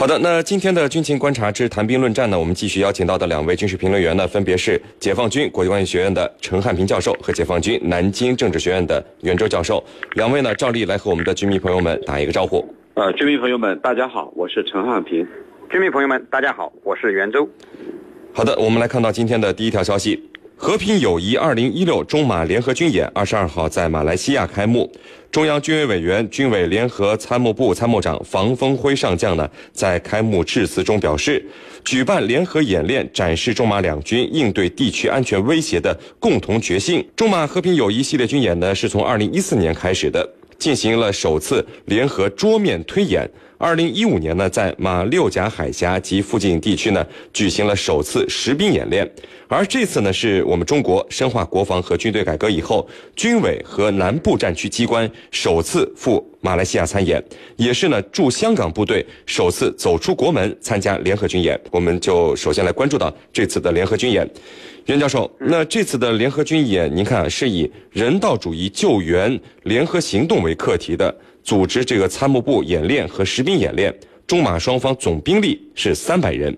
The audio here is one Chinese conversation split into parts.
好的，那今天的军情观察之谈兵论战呢，我们继续邀请到的两位军事评论员呢，分别是解放军国际关系学院的陈汉平教授和解放军南京政治学院的袁周教授。两位呢，照例来和我们的军迷朋友们打一个招呼。呃，军迷朋友们，大家好，我是陈汉平。军迷朋友们，大家好，我是袁周。好的，我们来看到今天的第一条消息。和平友谊二零一六中马联合军演二十二号在马来西亚开幕。中央军委委员、军委联合参谋部参谋长房峰辉上将呢，在开幕致辞中表示，举办联合演练，展示中马两军应对地区安全威胁的共同决心。中马和平友谊系列军演呢，是从二零一四年开始的，进行了首次联合桌面推演。二零一五年呢，在马六甲海峡及附近地区呢，举行了首次实兵演练。而这次呢，是我们中国深化国防和军队改革以后，军委和南部战区机关首次赴马来西亚参演，也是呢驻香港部队首次走出国门参加联合军演。我们就首先来关注到这次的联合军演。袁教授，那这次的联合军演，您看是以人道主义救援联合行动为课题的。组织这个参谋部演练和实兵演练，中马双方总兵力是三百人。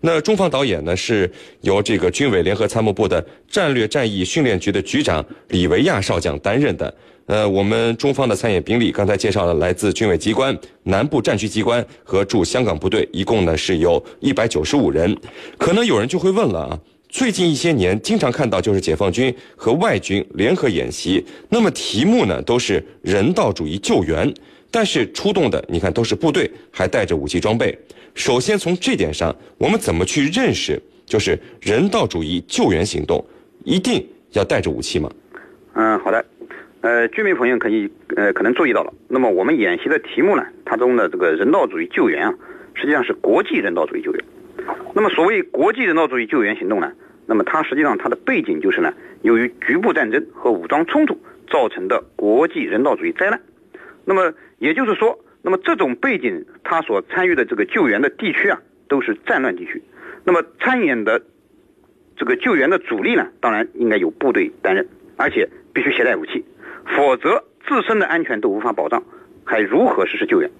那中方导演呢，是由这个军委联合参谋部的战略战役训练局的局长李维亚少将担任的。呃，我们中方的参演兵力刚才介绍了，来自军委机关、南部战区机关和驻香港部队，一共呢是有一百九十五人。可能有人就会问了啊。最近一些年，经常看到就是解放军和外军联合演习，那么题目呢都是人道主义救援，但是出动的你看都是部队，还带着武器装备。首先从这点上，我们怎么去认识，就是人道主义救援行动一定要带着武器吗？嗯，好的。呃，居民朋友可以呃可能注意到了，那么我们演习的题目呢，它中的这个人道主义救援啊，实际上是国际人道主义救援。那么，所谓国际人道主义救援行动呢？那么它实际上它的背景就是呢，由于局部战争和武装冲突造成的国际人道主义灾难。那么也就是说，那么这种背景，它所参与的这个救援的地区啊，都是战乱地区。那么参演的这个救援的主力呢，当然应该由部队担任，而且必须携带武器，否则自身的安全都无法保障，还如何实施救援？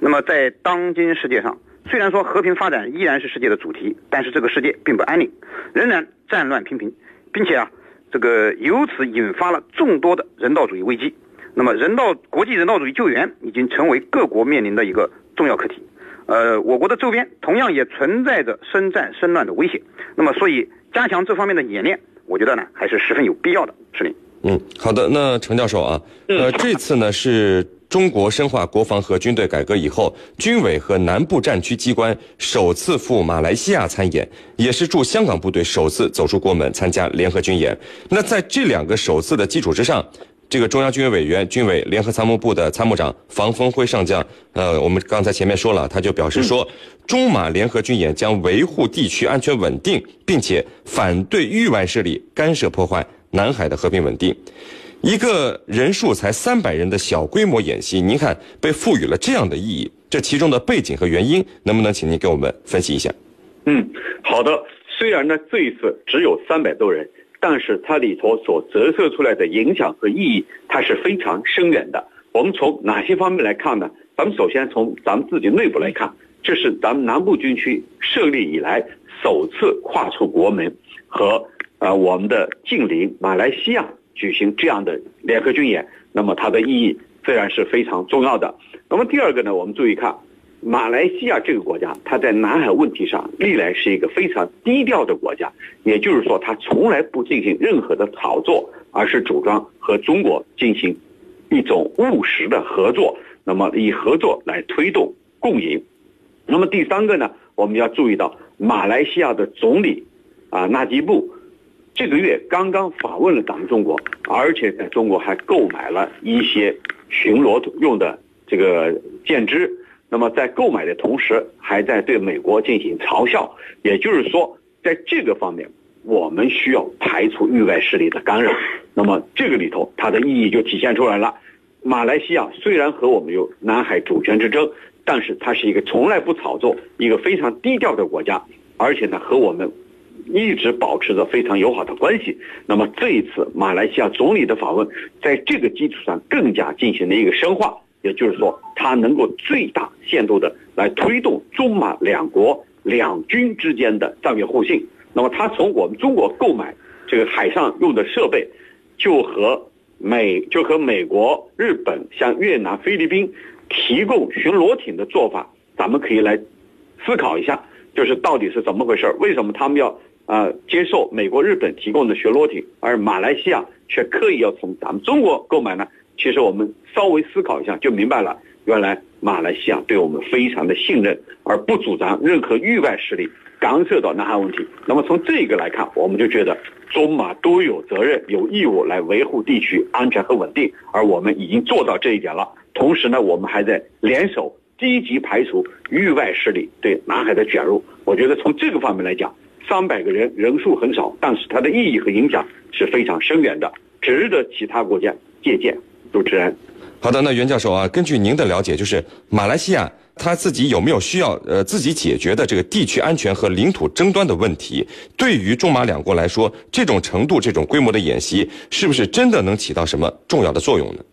那么在当今世界上。虽然说和平发展依然是世界的主题，但是这个世界并不安宁，仍然战乱频频，并且啊，这个由此引发了众多的人道主义危机。那么，人道国际人道主义救援已经成为各国面临的一个重要课题。呃，我国的周边同样也存在着生战生乱的危险。那么，所以加强这方面的演练，我觉得呢还是十分有必要的。是您。嗯，好的。那程教授啊，呃，这次呢是。中国深化国防和军队改革以后，军委和南部战区机关首次赴马来西亚参演，也是驻香港部队首次走出国门参加联合军演。那在这两个首次的基础之上，这个中央军委委员、军委联合参谋部的参谋长房峰辉上将，呃，我们刚才前面说了，他就表示说，中马联合军演将维护地区安全稳定，并且反对域外势力干涉破坏南海的和平稳定。一个人数才三百人的小规模演习，您看被赋予了这样的意义，这其中的背景和原因，能不能请您给我们分析一下？嗯，好的。虽然呢这一次只有三百多人，但是它里头所折射出来的影响和意义，它是非常深远的。我们从哪些方面来看呢？咱们首先从咱们自己内部来看，这是咱们南部军区设立以来首次跨出国门，和呃我们的近邻马来西亚。举行这样的联合军演，那么它的意义自然是非常重要的。那么第二个呢，我们注意看，马来西亚这个国家，它在南海问题上历来是一个非常低调的国家，也就是说，它从来不进行任何的炒作，而是主张和中国进行一种务实的合作，那么以合作来推动共赢。那么第三个呢，我们要注意到，马来西亚的总理啊纳吉布。这个月刚刚访问了咱们中国，而且在中国还购买了一些巡逻用的这个舰只。那么在购买的同时，还在对美国进行嘲笑。也就是说，在这个方面，我们需要排除域外势力的干扰。那么这个里头，它的意义就体现出来了。马来西亚虽然和我们有南海主权之争，但是它是一个从来不炒作、一个非常低调的国家，而且呢，和我们。一直保持着非常友好的关系。那么这一次马来西亚总理的访问，在这个基础上更加进行了一个深化。也就是说，它能够最大限度的来推动中马两国两军之间的战略互信。那么，它从我们中国购买这个海上用的设备，就和美就和美国、日本向越南、菲律宾提供巡逻艇的做法，咱们可以来思考一下，就是到底是怎么回事？为什么他们要啊接受美国、日本提供的巡逻艇，而马来西亚却刻意要从咱们中国购买呢？其实我们稍微思考一下就明白了，原来马来西亚对我们非常的信任，而不主张任何域外势力干涉到南海问题。那么从这个来看，我们就觉得中马都有责任、有义务来维护地区安全和稳定，而我们已经做到这一点了。同时呢，我们还在联手积极排除域外势力对南海的卷入。我觉得从这个方面来讲，三百个人人数很少，但是它的意义和影响是非常深远的，值得其他国家借鉴。主持人，好的，那袁教授啊，根据您的了解，就是马来西亚他自己有没有需要呃自己解决的这个地区安全和领土争端的问题？对于中马两国来说，这种程度、这种规模的演习，是不是真的能起到什么重要的作用呢？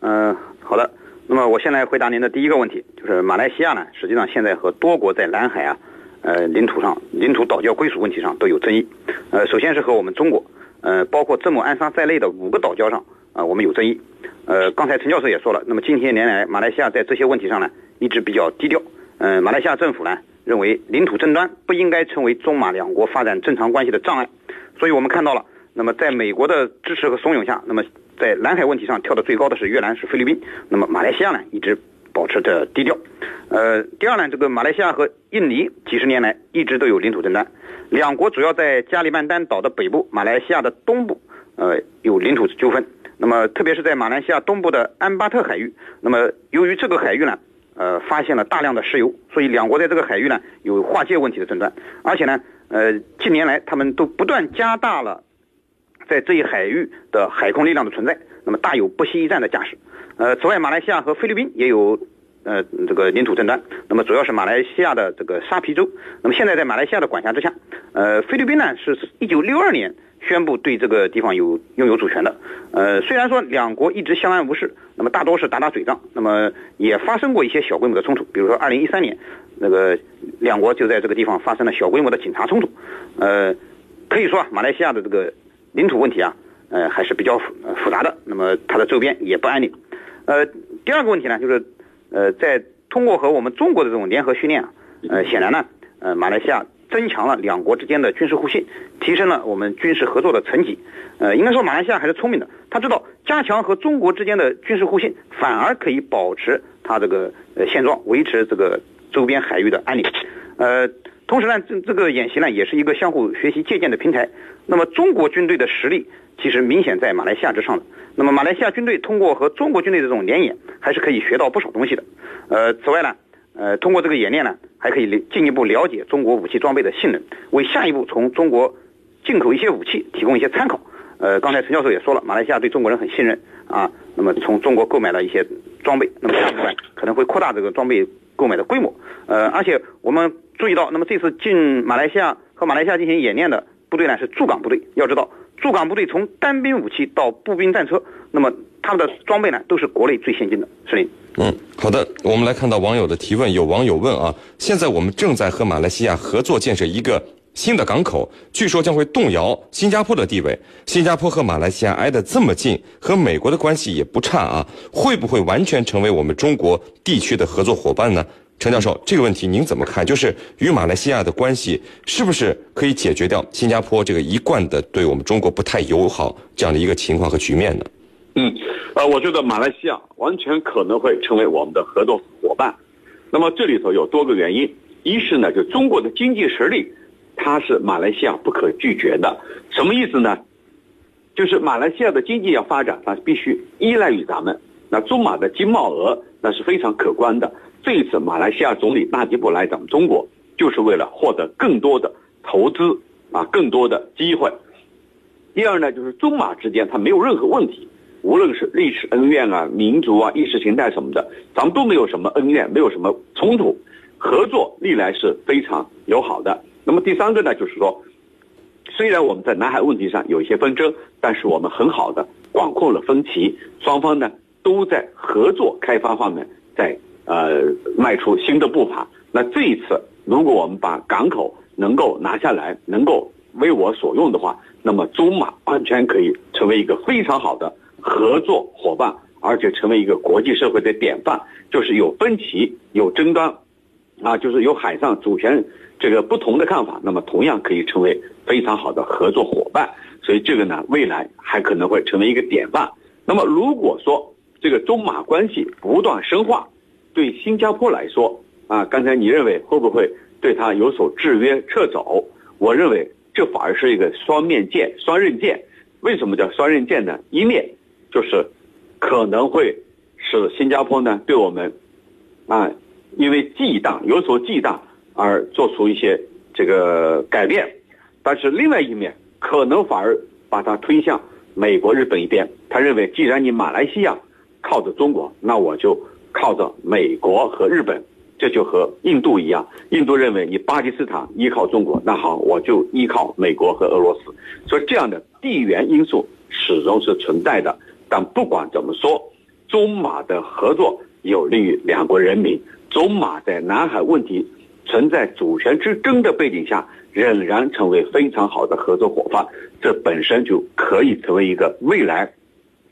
嗯，好的。那么我先来回答您的第一个问题，就是马来西亚呢，实际上现在和多国在南海啊，呃，领土上领土岛礁归属问题上都有争议。呃，首先是和我们中国，呃，包括这亩安沙在内的五个岛礁上啊，我们有争议。呃，刚才陈教授也说了，那么近些年来，马来西亚在这些问题上呢，一直比较低调。嗯，马来西亚政府呢，认为领土争端不应该成为中马两国发展正常关系的障碍。所以我们看到了，那么在美国的支持和怂恿下，那么在南海问题上跳得最高的是越南，是菲律宾。那么马来西亚呢，一直保持着低调。呃，第二呢，这个马来西亚和印尼几十年来一直都有领土争端，两国主要在加里曼丹岛的北部，马来西亚的东部，呃，有领土纠纷。那么，特别是在马来西亚东部的安巴特海域，那么由于这个海域呢，呃，发现了大量的石油，所以两国在这个海域呢有划界问题的争端，而且呢，呃，近年来他们都不断加大了在这一海域的海空力量的存在，那么大有不惜一战的架势。呃，此外，马来西亚和菲律宾也有呃这个领土争端，那么主要是马来西亚的这个沙皮州，那么现在在马来西亚的管辖之下，呃，菲律宾呢是一九六二年。宣布对这个地方有拥有主权的，呃，虽然说两国一直相安无事，那么大多是打打嘴仗，那么也发生过一些小规模的冲突，比如说二零一三年，那个两国就在这个地方发生了小规模的警察冲突，呃，可以说啊，马来西亚的这个领土问题啊，呃，还是比较复复杂的，那么它的周边也不安宁，呃，第二个问题呢，就是呃，在通过和我们中国的这种联合训练啊，呃，显然呢，呃，马来西亚。增强了两国之间的军事互信，提升了我们军事合作的层级。呃，应该说马来西亚还是聪明的，他知道加强和中国之间的军事互信，反而可以保持它这个呃现状，维持这个周边海域的安宁。呃，同时呢，这这个演习呢也是一个相互学习借鉴的平台。那么中国军队的实力其实明显在马来西亚之上的。那么马来西亚军队通过和中国军队这种联演，还是可以学到不少东西的。呃，此外呢。呃，通过这个演练呢，还可以进一步了解中国武器装备的性能，为下一步从中国进口一些武器提供一些参考。呃，刚才陈教授也说了，马来西亚对中国人很信任啊，那么从中国购买了一些装备，那么下一步呢可能会扩大这个装备购买的规模。呃，而且我们注意到，那么这次进马来西亚和马来西亚进行演练的部队呢是驻港部队，要知道驻港部队从单兵武器到步兵战车，那么他们的装备呢都是国内最先进的，司令。嗯，好的，我们来看到网友的提问。有网友问啊，现在我们正在和马来西亚合作建设一个新的港口，据说将会动摇新加坡的地位。新加坡和马来西亚挨得这么近，和美国的关系也不差啊，会不会完全成为我们中国地区的合作伙伴呢？陈教授，这个问题您怎么看？就是与马来西亚的关系是不是可以解决掉新加坡这个一贯的对我们中国不太友好这样的一个情况和局面呢？嗯，呃，我觉得马来西亚完全可能会成为我们的合作伙伴。那么这里头有多个原因，一是呢，就中国的经济实力，它是马来西亚不可拒绝的。什么意思呢？就是马来西亚的经济要发展，它必须依赖于咱们。那中马的经贸额那是非常可观的。这一次马来西亚总理纳吉布来咱们中国，就是为了获得更多的投资啊，更多的机会。第二呢，就是中马之间它没有任何问题。无论是历史恩怨啊、民族啊、意识形态什么的，咱们都没有什么恩怨，没有什么冲突，合作历来是非常友好的。那么第三个呢，就是说，虽然我们在南海问题上有一些纷争，但是我们很好的管控了分歧，双方呢都在合作开发方面在呃迈出新的步伐。那这一次，如果我们把港口能够拿下来，能够为我所用的话，那么中马完全可以成为一个非常好的合作伙伴，而且成为一个国际社会的典范。就是有分歧、有争端，啊，就是有海上主权这个不同的看法，那么同样可以成为非常好的合作伙伴。所以这个呢，未来还可能会成为一个典范。那么如果说这个中马关系不断深化，对新加坡来说，啊，刚才你认为会不会对他有所制约撤走？我认为这反而是一个双面剑、双刃剑。为什么叫双刃剑呢？一面就是可能会使新加坡呢对我们啊，因为忌惮有所忌惮而做出一些这个改变，但是另外一面可能反而把它推向美国、日本一边。他认为，既然你马来西亚靠着中国，那我就靠着美国和日本。这就和印度一样，印度认为你巴基斯坦依靠中国，那好，我就依靠美国和俄罗斯。所以这样的地缘因素始终是存在的。但不管怎么说，中马的合作有利于两国人民。中马在南海问题存在主权之争的背景下，仍然成为非常好的合作伙伴。这本身就可以成为一个未来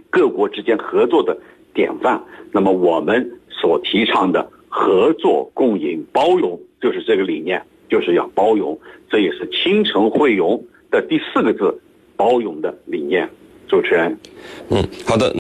各国之间合作的典范。那么我们所提倡的。合作、共赢、包容，就是这个理念，就是要包容，这也是倾城汇融的第四个字，包容的理念。主持人，嗯，好的。